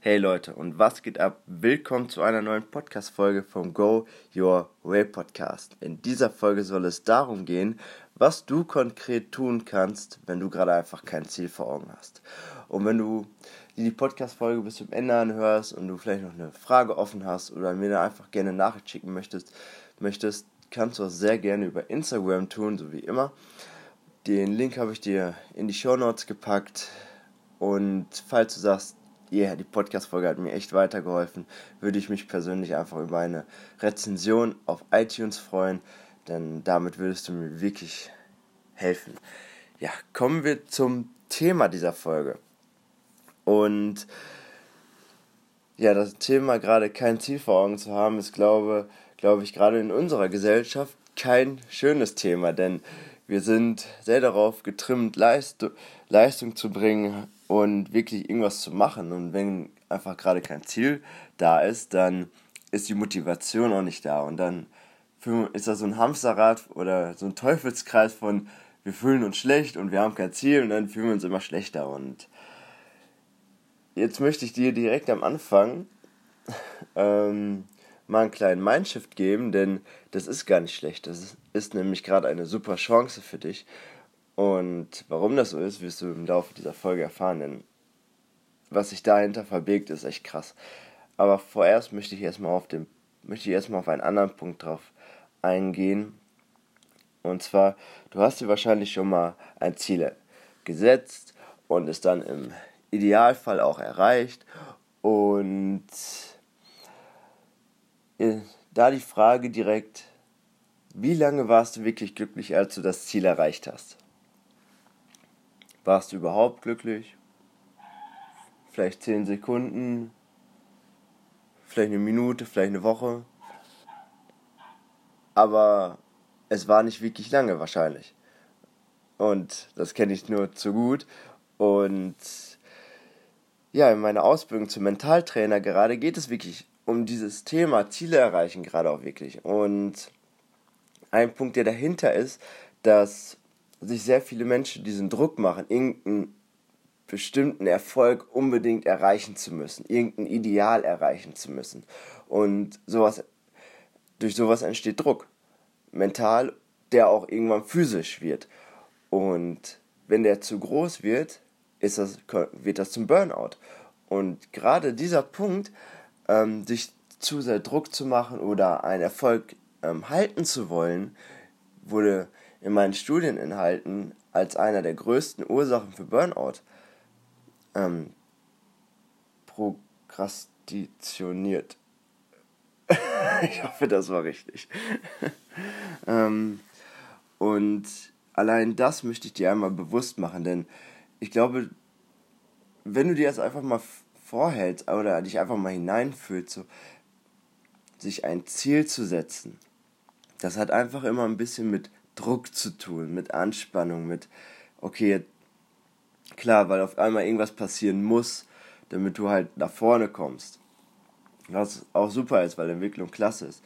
Hey Leute, und was geht ab? Willkommen zu einer neuen Podcast-Folge vom Go Your Way Podcast. In dieser Folge soll es darum gehen, was du konkret tun kannst, wenn du gerade einfach kein Ziel vor Augen hast. Und wenn du die Podcast-Folge bis zum Ende anhörst und du vielleicht noch eine Frage offen hast oder mir da einfach gerne eine Nachricht schicken möchtest, möchtest, kannst du das sehr gerne über Instagram tun, so wie immer. Den Link habe ich dir in die Show Notes gepackt. Und falls du sagst, yeah, die Podcast-Folge hat mir echt weitergeholfen, würde ich mich persönlich einfach über eine Rezension auf iTunes freuen, denn damit würdest du mir wirklich helfen. Ja, kommen wir zum Thema dieser Folge. Und ja, das Thema gerade kein Ziel vor Augen zu haben, ist, glaube, glaube ich, gerade in unserer Gesellschaft kein schönes Thema, denn wir sind sehr darauf getrimmt, Leistung, Leistung zu bringen, und wirklich irgendwas zu machen. Und wenn einfach gerade kein Ziel da ist, dann ist die Motivation auch nicht da. Und dann ist da so ein Hamsterrad oder so ein Teufelskreis von wir fühlen uns schlecht und wir haben kein Ziel und dann fühlen wir uns immer schlechter. Und jetzt möchte ich dir direkt am Anfang ähm, mal einen kleinen Mindshift geben, denn das ist gar nicht schlecht. Das ist, ist nämlich gerade eine super Chance für dich. Und warum das so ist, wirst du im Laufe dieser Folge erfahren, denn was sich dahinter verbirgt, ist echt krass. Aber vorerst möchte ich erstmal auf dem, möchte ich erstmal auf einen anderen Punkt drauf eingehen. Und zwar, du hast dir wahrscheinlich schon mal ein Ziel gesetzt und es dann im Idealfall auch erreicht. Und äh, da die Frage direkt, wie lange warst du wirklich glücklich, als du das Ziel erreicht hast? Warst du überhaupt glücklich? Vielleicht 10 Sekunden, vielleicht eine Minute, vielleicht eine Woche. Aber es war nicht wirklich lange wahrscheinlich. Und das kenne ich nur zu gut. Und ja, in meiner Ausbildung zum Mentaltrainer gerade geht es wirklich um dieses Thema Ziele erreichen gerade auch wirklich. Und ein Punkt, der dahinter ist, dass sich sehr viele Menschen diesen Druck machen, irgendeinen bestimmten Erfolg unbedingt erreichen zu müssen, irgendein Ideal erreichen zu müssen. Und sowas, durch sowas entsteht Druck. Mental, der auch irgendwann physisch wird. Und wenn der zu groß wird, ist das, wird das zum Burnout. Und gerade dieser Punkt, ähm, sich zu sehr Druck zu machen oder einen Erfolg ähm, halten zu wollen, wurde in meinen Studieninhalten als einer der größten Ursachen für Burnout ähm, prokrastitioniert. ich hoffe, das war richtig. ähm, und allein das möchte ich dir einmal bewusst machen, denn ich glaube, wenn du dir das einfach mal vorhältst oder dich einfach mal hineinfühlst, so sich ein Ziel zu setzen, das hat einfach immer ein bisschen mit Druck zu tun, mit Anspannung, mit, okay, klar, weil auf einmal irgendwas passieren muss, damit du halt nach vorne kommst. Was auch super ist, weil Entwicklung klasse ist.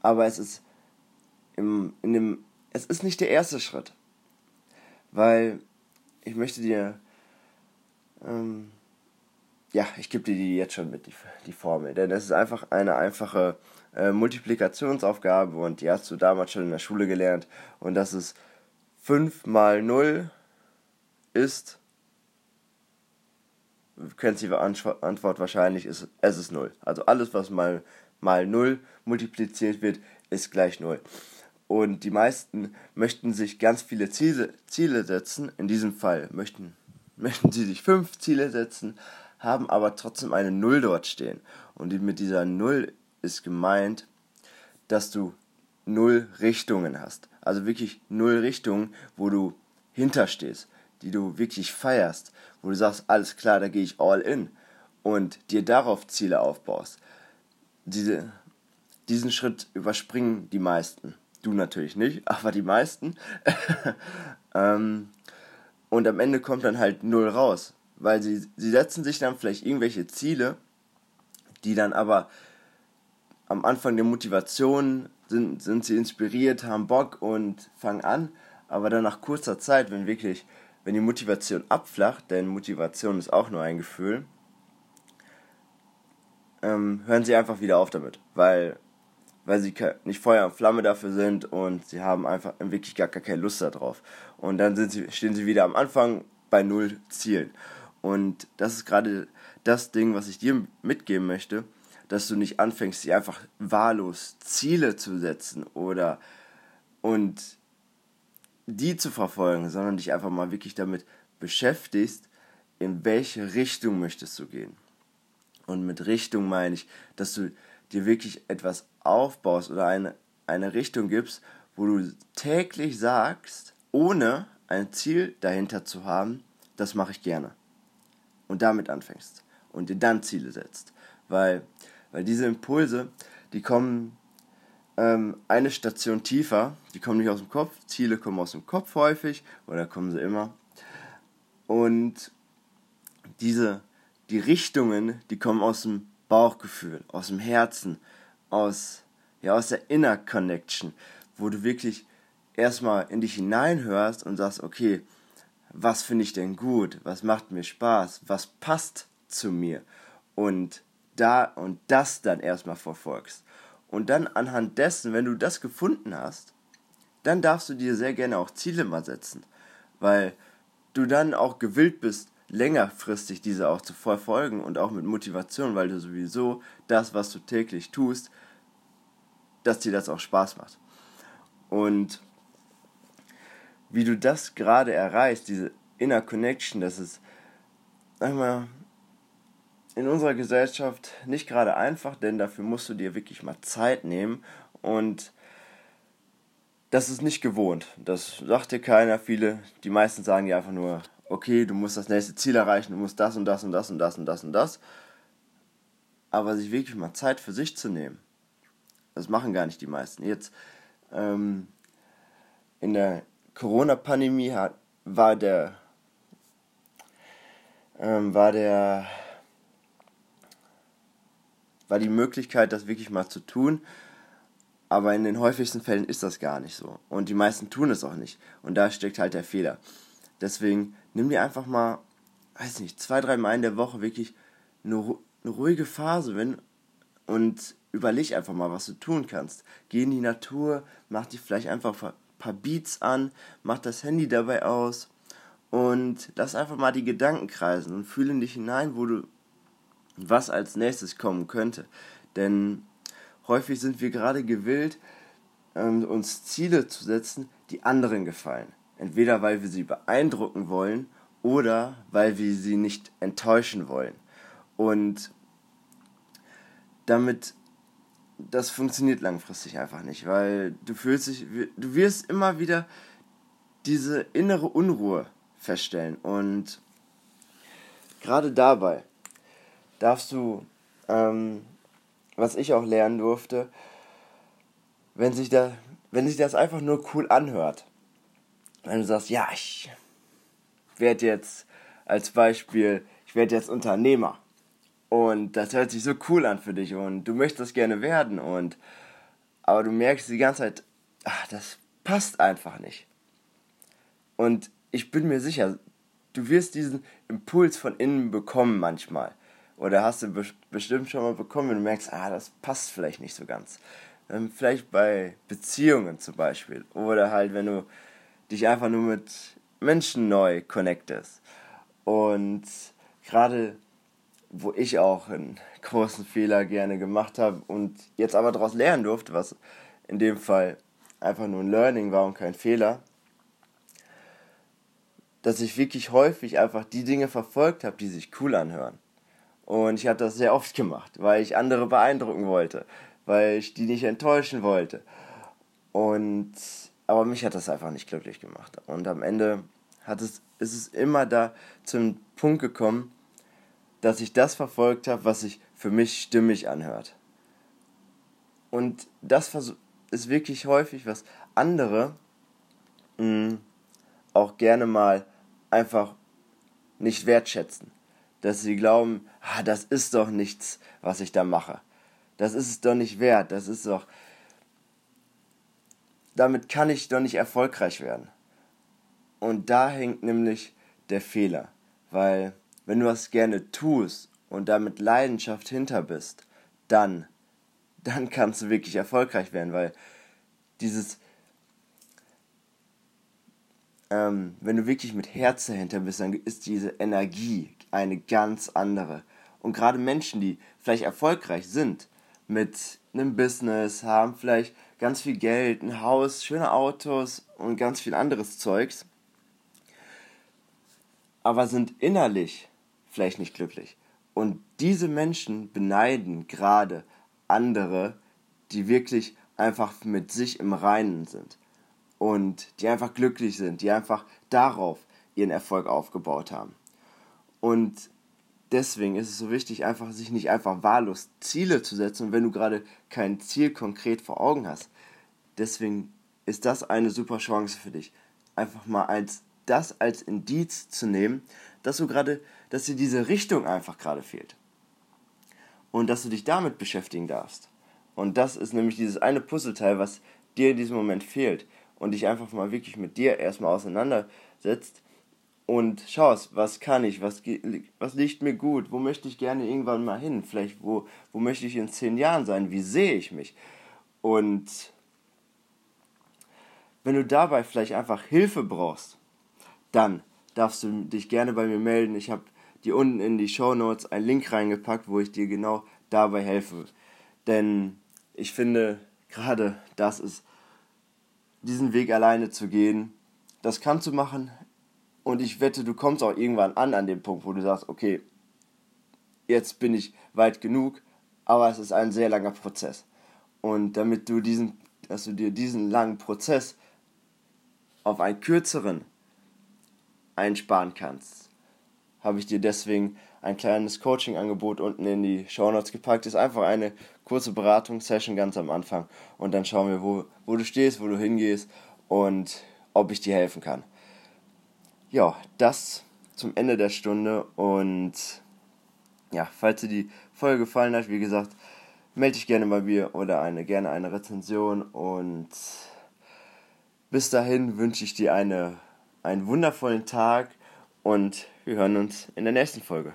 Aber es ist im, in dem, es ist nicht der erste Schritt. Weil ich möchte dir, ähm, ja, ich gebe dir die jetzt schon mit, die, die Formel. Denn es ist einfach eine einfache äh, Multiplikationsaufgabe und die hast du damals schon in der Schule gelernt. Und das ist 5 mal 0 ist, du kennst die Antwort wahrscheinlich, ist, es ist 0. Also alles, was mal, mal 0 multipliziert wird, ist gleich 0. Und die meisten möchten sich ganz viele Ziele, Ziele setzen. In diesem Fall möchten, möchten sie sich fünf Ziele setzen, haben aber trotzdem eine Null dort stehen. Und mit dieser Null ist gemeint, dass du null Richtungen hast. Also wirklich null Richtungen, wo du hinterstehst, die du wirklich feierst, wo du sagst, alles klar, da gehe ich all in und dir darauf Ziele aufbaust. Diese, diesen Schritt überspringen die meisten. Du natürlich nicht, aber die meisten. ähm, und am Ende kommt dann halt null raus, weil sie, sie setzen sich dann vielleicht irgendwelche Ziele, die dann aber am Anfang der Motivation sind, sind sie inspiriert, haben Bock und fangen an, aber dann nach kurzer Zeit, wenn wirklich, wenn die Motivation abflacht, denn Motivation ist auch nur ein Gefühl, ähm, hören sie einfach wieder auf damit, weil, weil sie nicht Feuer und Flamme dafür sind und sie haben einfach wirklich gar, gar keine Lust darauf. Und dann sind sie, stehen sie wieder am Anfang bei null Zielen. Und das ist gerade das Ding, was ich dir mitgeben möchte, dass du nicht anfängst, dir einfach wahllos Ziele zu setzen oder und die zu verfolgen, sondern dich einfach mal wirklich damit beschäftigst, in welche Richtung möchtest du gehen. Und mit Richtung meine ich, dass du dir wirklich etwas aufbaust oder eine, eine Richtung gibst, wo du täglich sagst, ohne ein Ziel dahinter zu haben, das mache ich gerne. Und damit anfängst und dir dann Ziele setzt. Weil, weil diese Impulse, die kommen ähm, eine Station tiefer, die kommen nicht aus dem Kopf, Ziele kommen aus dem Kopf häufig, oder kommen sie immer. Und diese, die Richtungen, die kommen aus dem Bauchgefühl, aus dem Herzen, aus, ja, aus der Inner Connection, wo du wirklich erstmal in dich hineinhörst und sagst, okay, was finde ich denn gut, was macht mir Spaß, was passt zu mir und da und das dann erstmal verfolgst. Und dann anhand dessen, wenn du das gefunden hast, dann darfst du dir sehr gerne auch Ziele mal setzen, weil du dann auch gewillt bist, längerfristig diese auch zu verfolgen und auch mit Motivation, weil du sowieso das, was du täglich tust, dass dir das auch Spaß macht. Und wie du das gerade erreichst, diese Inner Connection, das ist, sag mal, in unserer Gesellschaft nicht gerade einfach, denn dafür musst du dir wirklich mal Zeit nehmen und das ist nicht gewohnt. Das sagt dir keiner. Viele, die meisten sagen dir einfach nur, okay, du musst das nächste Ziel erreichen, du musst das und das und das und das und das und das. Aber sich wirklich mal Zeit für sich zu nehmen, das machen gar nicht die meisten. Jetzt ähm, in der Corona-Pandemie war der ähm, war der war die Möglichkeit, das wirklich mal zu tun. Aber in den häufigsten Fällen ist das gar nicht so. Und die meisten tun es auch nicht. Und da steckt halt der Fehler. Deswegen nimm dir einfach mal, weiß nicht, zwei, drei Mal in der Woche wirklich eine, eine ruhige Phase wenn, und überleg einfach mal, was du tun kannst. Geh in die Natur, mach dir vielleicht einfach ein paar Beats an, mach das Handy dabei aus und lass einfach mal die Gedanken kreisen und fühle in dich hinein, wo du was als nächstes kommen könnte. Denn häufig sind wir gerade gewillt, ähm, uns Ziele zu setzen, die anderen gefallen. Entweder weil wir sie beeindrucken wollen oder weil wir sie nicht enttäuschen wollen. Und damit, das funktioniert langfristig einfach nicht, weil du fühlst dich, du wirst immer wieder diese innere Unruhe feststellen. Und gerade dabei darfst du, ähm, was ich auch lernen durfte, wenn sich, da, wenn sich das einfach nur cool anhört, wenn du sagst, ja, ich werde jetzt als Beispiel, ich werde jetzt Unternehmer und das hört sich so cool an für dich und du möchtest das gerne werden und aber du merkst die ganze Zeit, ach, das passt einfach nicht. Und ich bin mir sicher, du wirst diesen Impuls von innen bekommen manchmal. Oder hast du bestimmt schon mal bekommen, wenn du merkst, ah, das passt vielleicht nicht so ganz. Ähm, vielleicht bei Beziehungen zum Beispiel. Oder halt, wenn du dich einfach nur mit Menschen neu connectest. Und gerade wo ich auch einen großen Fehler gerne gemacht habe und jetzt aber daraus lernen durfte, was in dem Fall einfach nur ein Learning war und kein Fehler, dass ich wirklich häufig einfach die Dinge verfolgt habe, die sich cool anhören. Und ich habe das sehr oft gemacht, weil ich andere beeindrucken wollte, weil ich die nicht enttäuschen wollte. Und aber mich hat das einfach nicht glücklich gemacht. Und am Ende hat es, ist es immer da zum Punkt gekommen, dass ich das verfolgt habe, was sich für mich stimmig anhört. Und das ist wirklich häufig, was andere mh, mm, auch gerne mal einfach nicht wertschätzen. Dass sie glauben, ah, das ist doch nichts, was ich da mache. Das ist es doch nicht wert. Das ist doch. Damit kann ich doch nicht erfolgreich werden. Und da hängt nämlich der Fehler. Weil, wenn du was gerne tust und da mit Leidenschaft hinter bist dann, dann kannst du wirklich erfolgreich werden, weil dieses, ähm, wenn du wirklich mit Herz dahinter bist, dann ist diese Energie eine ganz andere. Und gerade Menschen, die vielleicht erfolgreich sind mit einem Business, haben vielleicht ganz viel Geld, ein Haus, schöne Autos und ganz viel anderes Zeugs, aber sind innerlich vielleicht nicht glücklich. Und diese Menschen beneiden gerade andere, die wirklich einfach mit sich im Reinen sind und die einfach glücklich sind, die einfach darauf ihren Erfolg aufgebaut haben. Und deswegen ist es so wichtig, einfach sich nicht einfach wahllos Ziele zu setzen, wenn du gerade kein Ziel konkret vor Augen hast. Deswegen ist das eine super Chance für dich, einfach mal als das als Indiz zu nehmen, dass du gerade, dass dir diese Richtung einfach gerade fehlt. Und dass du dich damit beschäftigen darfst. Und das ist nämlich dieses eine Puzzleteil, was dir in diesem Moment fehlt. Und dich einfach mal wirklich mit dir erstmal auseinandersetzt und schaust, was kann ich, was, was liegt mir gut, wo möchte ich gerne irgendwann mal hin, vielleicht wo, wo möchte ich in zehn Jahren sein, wie sehe ich mich. Und wenn du dabei vielleicht einfach Hilfe brauchst, dann darfst du dich gerne bei mir melden. Ich habe dir unten in die Show Notes einen Link reingepackt, wo ich dir genau dabei helfe. Denn ich finde, gerade das ist, diesen Weg alleine zu gehen, das kannst du machen, und ich wette, du kommst auch irgendwann an an dem Punkt, wo du sagst, okay, jetzt bin ich weit genug, aber es ist ein sehr langer Prozess. Und damit du diesen, dass du dir diesen langen Prozess auf einen kürzeren einsparen kannst, habe ich dir deswegen ein kleines Coaching-Angebot unten in die Show Notes gepackt. Ist einfach eine kurze Beratungssession ganz am Anfang. Und dann schauen wir, wo, wo du stehst, wo du hingehst und ob ich dir helfen kann. Ja, das zum Ende der Stunde. Und ja, falls dir die Folge gefallen hat, wie gesagt, melde dich gerne bei mir oder eine, gerne eine Rezension. Und bis dahin wünsche ich dir eine, einen wundervollen Tag und wir hören uns in der nächsten Folge.